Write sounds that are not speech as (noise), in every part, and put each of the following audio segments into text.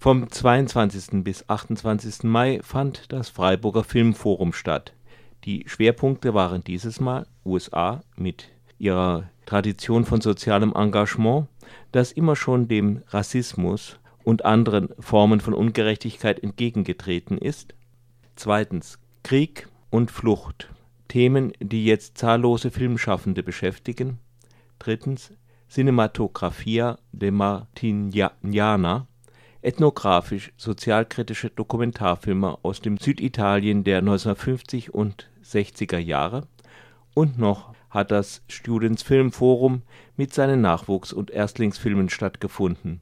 Vom 22. bis 28. Mai fand das Freiburger Filmforum statt. Die Schwerpunkte waren dieses Mal USA mit ihrer Tradition von sozialem Engagement, das immer schon dem Rassismus und anderen Formen von Ungerechtigkeit entgegengetreten ist. Zweitens Krieg und Flucht, Themen, die jetzt zahllose Filmschaffende beschäftigen. Drittens Cinematografia de Martignana ethnografisch-sozialkritische Dokumentarfilme aus dem Süditalien der 1950 und 60er Jahre und noch hat das Students Film Forum mit seinen Nachwuchs und Erstlingsfilmen stattgefunden.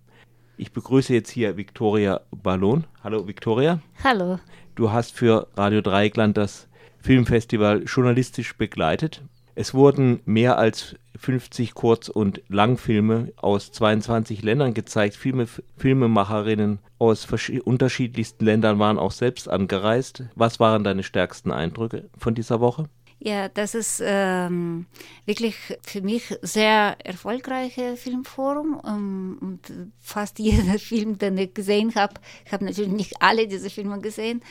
Ich begrüße jetzt hier Viktoria Ballon. Hallo Viktoria. Hallo. Du hast für Radio Dreieckland das Filmfestival journalistisch begleitet. Es wurden mehr als 50 Kurz- und Langfilme aus 22 Ländern gezeigt. Filme, Filmemacherinnen aus unterschiedlichsten Ländern waren auch selbst angereist. Was waren deine stärksten Eindrücke von dieser Woche? Ja, das ist ähm, wirklich für mich sehr erfolgreiche Filmforum ähm, und fast jeder (laughs) Film, den ich gesehen habe, ich habe natürlich nicht alle diese Filme gesehen,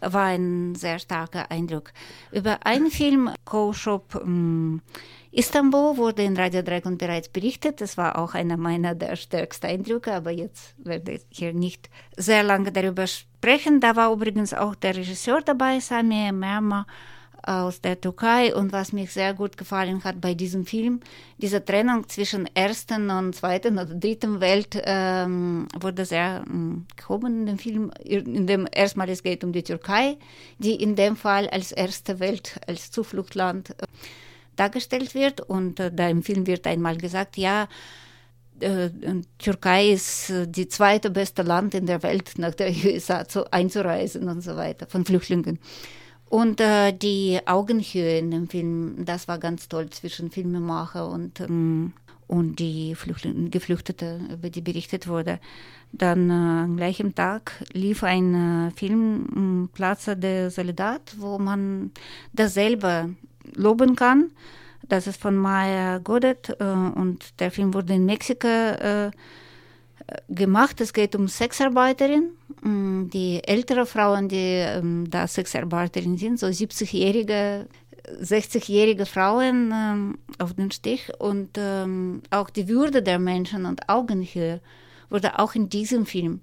war ein sehr starker Eindruck. Über einen Film, Co-Shop ähm, Istanbul, wurde in Radio Dragon bereits berichtet. Das war auch einer meiner der stärksten Eindrücke, aber jetzt werde ich hier nicht sehr lange darüber sprechen. Da war übrigens auch der Regisseur dabei, Sami Merma aus der Türkei und was mir sehr gut gefallen hat bei diesem Film, diese Trennung zwischen ersten und zweiten oder dritten Welt ähm, wurde sehr ähm, gehoben in dem Film, in dem erstmal es geht um die Türkei, die in dem Fall als erste Welt, als Zufluchtland äh, dargestellt wird und äh, da im Film wird einmal gesagt, ja, äh, Türkei ist äh, die zweite beste Land in der Welt nach der (laughs) USA zu, einzureisen und so weiter von Flüchtlingen. Und äh, die Augenhöhe in dem Film, das war ganz toll zwischen Filmemacher und, ähm, und die Flüchtling Geflüchtete, über die berichtet wurde. Dann äh, am gleichen Tag lief ein äh, Film Plaza de Solidad, wo man das selber loben kann. Das ist von Maya Godet äh, und der Film wurde in Mexiko äh, gemacht. Es geht um Sexarbeiterinnen, mm, die ältere Frauen, die ähm, da Sexarbeiterinnen sind, so 70-jährige, 60-jährige Frauen ähm, auf den Stich und ähm, auch die Würde der Menschen und Augenhöhe wurde auch in diesem Film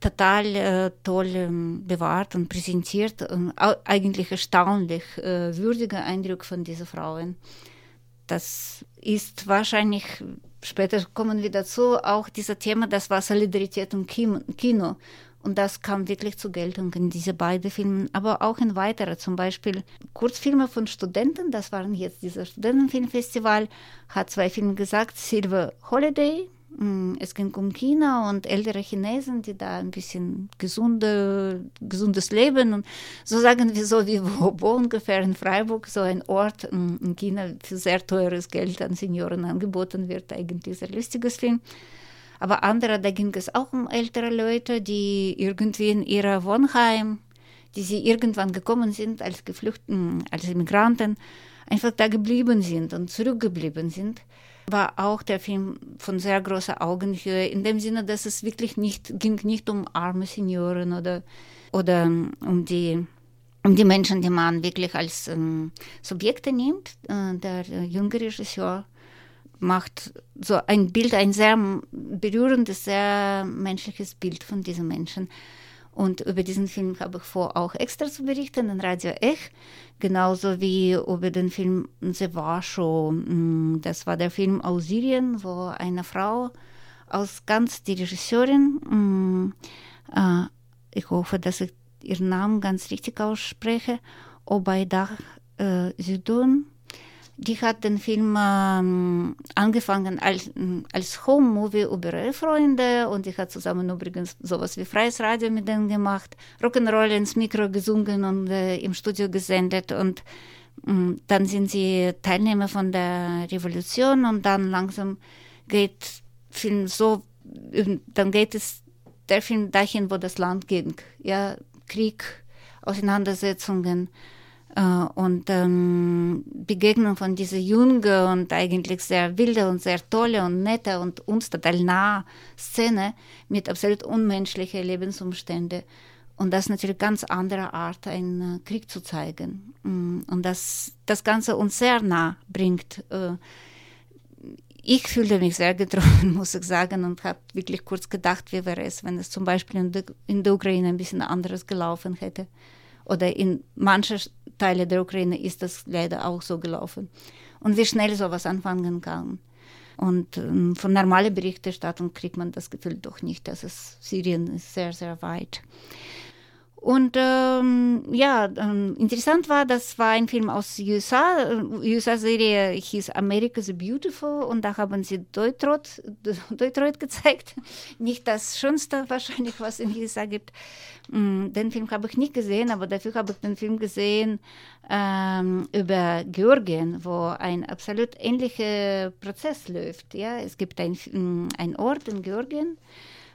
total äh, toll ähm, bewahrt und präsentiert und eigentlich erstaunlich äh, würdiger Eindruck von diesen Frauen. Das ist wahrscheinlich später kommen wir dazu, auch dieses Thema, das war Solidarität im Kino. Und das kam wirklich zur Geltung in diese beiden Filmen, aber auch in weitere, zum Beispiel Kurzfilme von Studenten, das waren jetzt dieses Studentenfilmfestival, hat zwei Filme gesagt, Silver Holiday es ging um China und ältere Chinesen, die da ein bisschen gesunde, gesundes Leben und so sagen wir so wie (laughs) wo, wo ungefähr in Freiburg, so ein Ort mm, in China für sehr teures Geld an Senioren angeboten wird, eigentlich sehr lustiges Film. Aber andere, da ging es auch um ältere Leute, die irgendwie in ihrer Wohnheim, die sie irgendwann gekommen sind als Geflüchteten, als Immigranten, einfach da geblieben sind und zurückgeblieben sind war auch der Film von sehr großer Augenhöhe, in dem Sinne, dass es wirklich nicht, ging nicht um arme Senioren oder, oder um die um die Menschen, die man wirklich als ähm, Subjekte nimmt. Äh, der junge Regisseur macht so ein Bild, ein sehr berührendes, sehr menschliches Bild von diesen Menschen. Und über diesen Film habe ich vor, auch extra zu berichten in Radio Ech, genauso wie über den Film The War Show. Mm, das war der Film aus Syrien, wo eine Frau aus ganz, die Regisseurin, mm, äh, ich hoffe, dass ich ihren Namen ganz richtig ausspreche, Obaydah äh, Sidun, die hat den Film ähm, angefangen als, als Home-Movie über ihre Freunde und die hat zusammen übrigens sowas wie Freies Radio mit denen gemacht, Rock'n'Roll ins Mikro gesungen und äh, im Studio gesendet und äh, dann sind sie Teilnehmer von der Revolution und dann langsam geht Film so, dann geht es der Film dahin, wo das Land ging, ja, Krieg, Auseinandersetzungen, und ähm, Begegnung von dieser junge und eigentlich sehr wilde und sehr tolle und nette und uns total nah Szene mit absolut unmenschlichen Lebensumständen. Und das ist natürlich ganz andere Art, einen äh, Krieg zu zeigen. Mm, und das, das Ganze uns sehr nah bringt. Äh, ich fühlte mich sehr getroffen, (laughs) muss ich sagen, und habe wirklich kurz gedacht, wie wäre es, wenn es zum Beispiel in der, in der Ukraine ein bisschen anderes gelaufen hätte. Oder in manchen Teilen der Ukraine ist das leider auch so gelaufen. Und wie schnell sowas anfangen kann. Und ähm, von normaler Berichterstattung kriegt man das Gefühl doch nicht, dass es Syrien ist sehr, sehr weit. Und ähm, ja, ähm, interessant war, das war ein Film aus USA. Die USA-Serie hieß America the Beautiful und da haben sie Detroit, (laughs) Detroit gezeigt. Nicht das Schönste wahrscheinlich, was in USA gibt. Mm, den Film habe ich nicht gesehen, aber dafür habe ich den Film gesehen ähm, über Georgien, wo ein absolut ähnlicher Prozess läuft. Ja, es gibt ein, mm, Ort in Georgien,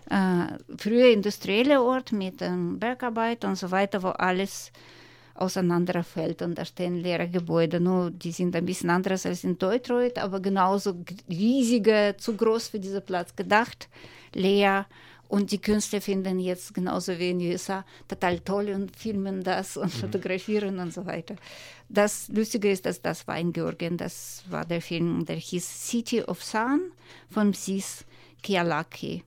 äh, früher industrielle Ort mit ähm, Bergarbeit und so weiter, wo alles auseinanderfällt und da stehen leere Gebäude. Nur die sind ein bisschen anders als in Detroit, aber genauso riesige, zu groß für diesen Platz gedacht, leer. Und die Künstler finden jetzt genauso wie in den USA total toll und filmen das und mhm. fotografieren und so weiter. Das Lustige ist, dass das war in Georgien, das war der Film, der hieß City of Sun von Sis Kialaki.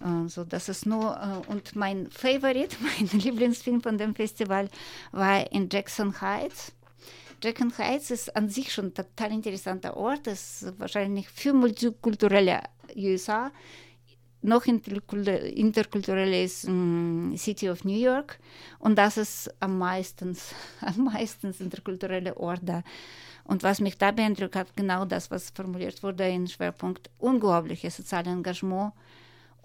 Also das ist nur, äh, und mein Favorite, (laughs) mein Lieblingsfilm von dem Festival war in Jackson Heights. Jackson Heights ist an sich schon ein total interessanter Ort, ist wahrscheinlich für multikulturelle USA. Noch interkulturell ist um, City of New York und das ist am meisten, (laughs) am meisten interkulturelle Ort da. Und was mich da beeindruckt hat, genau das, was formuliert wurde in Schwerpunkt unglaubliches soziales Engagement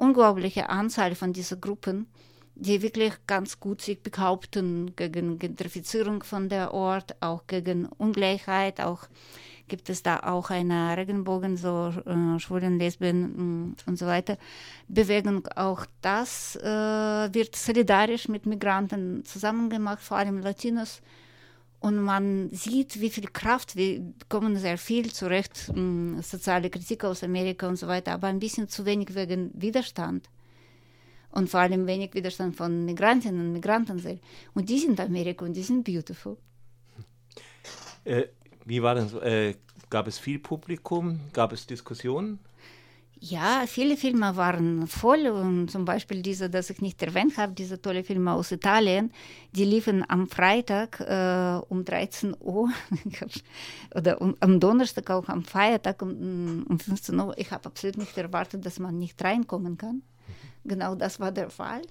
unglaubliche Anzahl von diesen Gruppen, die wirklich ganz gut sich behaupten gegen Gentrifizierung von der Ort, auch gegen Ungleichheit, auch gibt es da auch eine Regenbogen, so äh, Schwulen, Lesben mm, und so weiter. Bewegung, auch das äh, wird solidarisch mit Migranten zusammengemacht, vor allem Latinos und man sieht, wie viel Kraft, wir kommen sehr viel zurecht, hm, soziale Kritik aus Amerika und so weiter, aber ein bisschen zu wenig wegen Widerstand. Und vor allem wenig Widerstand von Migrantinnen und Migranten. Und die sind Amerika und die sind beautiful. Äh, wie war so? Äh, gab es viel Publikum? Gab es Diskussionen? Ja, viele Filme waren voll und zum Beispiel diese, das ich nicht erwähnt habe, diese tolle Filme aus Italien, die liefen am Freitag äh, um 13 Uhr (laughs) oder um, am Donnerstag auch am Feiertag um, um 15 Uhr. Ich habe absolut nicht erwartet, dass man nicht reinkommen kann. Genau das war der Fall.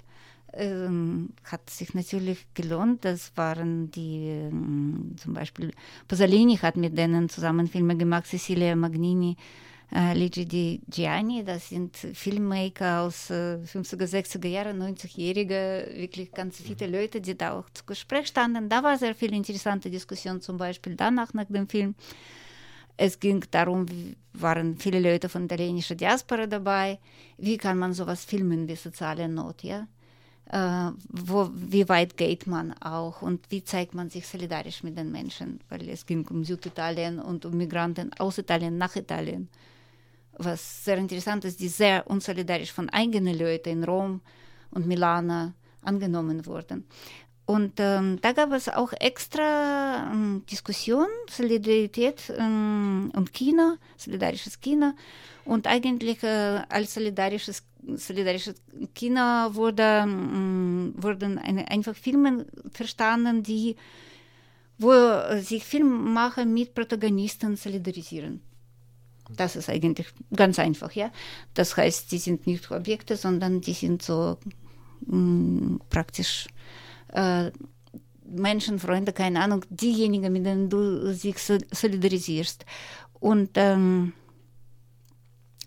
Ähm, hat sich natürlich gelohnt. Das waren die, ähm, zum Beispiel Pasolini hat mit denen zusammen Filme gemacht, Cecilia Magnini, äh, Luigi Di Gianni, das sind Filmmaker aus äh, 50er, 60er Jahren, 90-Jährige, wirklich ganz viele Leute, die da auch zu Gespräch standen. Da war sehr viel interessante Diskussion, zum Beispiel danach nach dem Film. Es ging darum, waren viele Leute von der italienischer Diaspora dabei. Wie kann man sowas filmen wie soziale Not, ja? Äh, wo, wie weit geht man auch und wie zeigt man sich solidarisch mit den Menschen? Weil es ging um Süditalien und um Migranten aus Italien nach Italien was sehr interessant ist, die sehr unsolidarisch von eigenen Leuten in Rom und Milano angenommen wurden. Und ähm, da gab es auch extra ähm, Diskussion, Solidarität ähm, und Kino, solidarisches Kino. Und eigentlich äh, als solidarisches, solidarisches Kino wurde, ähm, wurden eine, einfach Filme verstanden, die, wo sich Filmemacher mit Protagonisten solidarisieren. Das ist eigentlich ganz einfach, ja. Das heißt, die sind nicht Objekte, sondern die sind so mh, mm, praktisch äh, Menschenfreunde, keine Ahnung, diejenigen, mit denen du dich solidarisierst. Und ähm,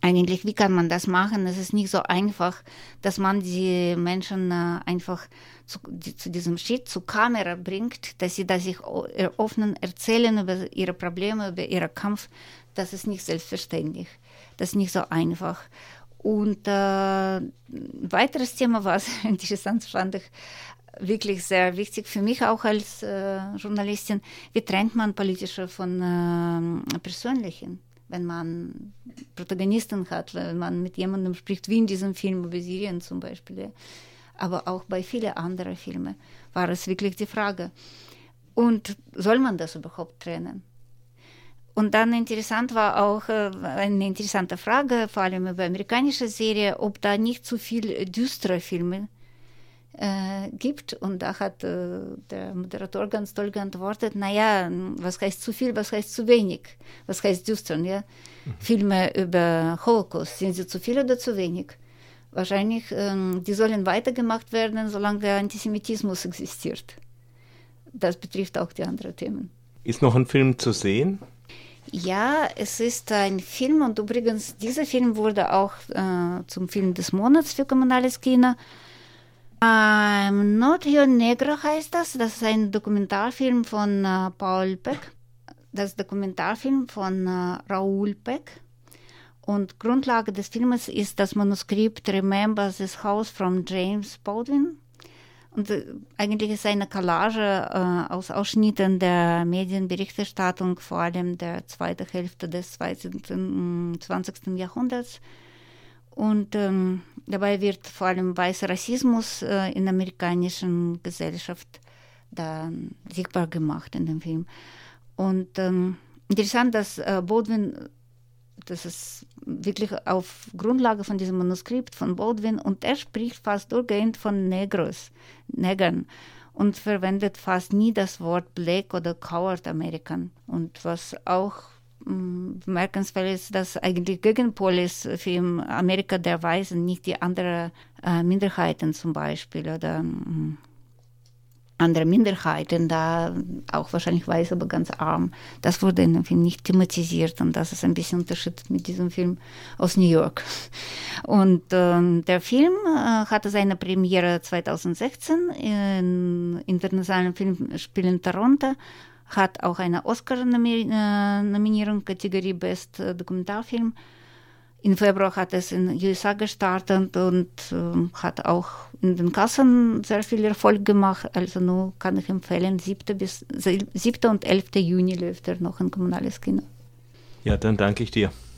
eigentlich, wie kann man das machen? Es ist nicht so einfach, dass man die Menschen äh, einfach zu, die, zu, diesem Schritt zur Kamera bringt, dass sie da sich öffnen, erzählen über ihre Probleme, über ihren Kampf das ist nicht selbstverständlich. Das ist nicht so einfach. Und äh, ein weiteres Thema, was (laughs) interessant fand ich, wirklich sehr wichtig für mich auch als äh, Journalistin. Wie trennt man politische von äh, persönlichen? Wenn man Protagonisten hat, wenn man mit jemandem spricht, wie in diesem Film über Syrien zum Beispiel. Aber auch bei vielen anderen Filmen war es wirklich die Frage. Und soll man das überhaupt trennen? Und dann interessant war auch äh, eine interessante Frage, vor allem über amerikanische Serie, ob da nicht zu viel düstere Filme äh, gibt. Und da hat äh, der Moderator ganz toll geantwortet, naja, was heißt zu viel, was heißt zu wenig? Was heißt düstern, ja? Mhm. Filme über Holocaust, sind sie zu viel oder zu wenig? Wahrscheinlich, ähm, die sollen weitergemacht werden, solange der Antisemitismus existiert. Das betrifft auch die anderen Themen. Ist noch ein Film zu sehen? Ja, es ist ein Film und übrigens, dieser Film wurde auch äh, zum Film des Monats für kommunales Kino. Ähm, Not Rio Negro heißt das. Das ist ein Dokumentarfilm von äh, Paul Peck. Das Dokumentarfilm von äh, Raoul Peck. Und Grundlage des Filmes ist das Manuskript Remember This House from James Baldwin. Und äh, eigentlich ist eine Collage äh, aus Ausschnitten der Medienberichterstattung, vor allem der zweiten Hälfte des 20. 20. Jahrhunderts. Und ähm, dabei wird vor allem weißer Rassismus äh, in der amerikanischen Gesellschaft da sichtbar gemacht in dem Film. Und ähm, interessant, dass äh, Baldwin das ist wirklich auf Grundlage von diesem Manuskript von Baldwin und er spricht fast durchgehend von Negros, Negern und verwendet fast nie das Wort Black oder Coward American. Und was auch mm, bemerkenswert ist, dass eigentlich Gegenpol ist für Amerika der Weisen, nicht die anderen äh, Minderheiten zum Beispiel oder mm, andere Minderheiten, da auch wahrscheinlich weiß, aber ganz arm. Das wurde in dem Film nicht thematisiert und das ist ein bisschen Unterschied mit diesem Film aus New York. Und ähm, der Film äh, hatte seine Premiere 2016 in internationalen Filmspielen Toronto, hat auch eine Oscar-Nominierung Kategorie Best Dokumentarfilm im Februar hat es in den USA gestartet und äh, hat auch in den Kassen sehr viel Erfolg gemacht. Also nur kann ich empfehlen, 7. Bis, 7. und 11. Juni läuft er noch ein kommunales Kino. Ja, dann danke ich dir.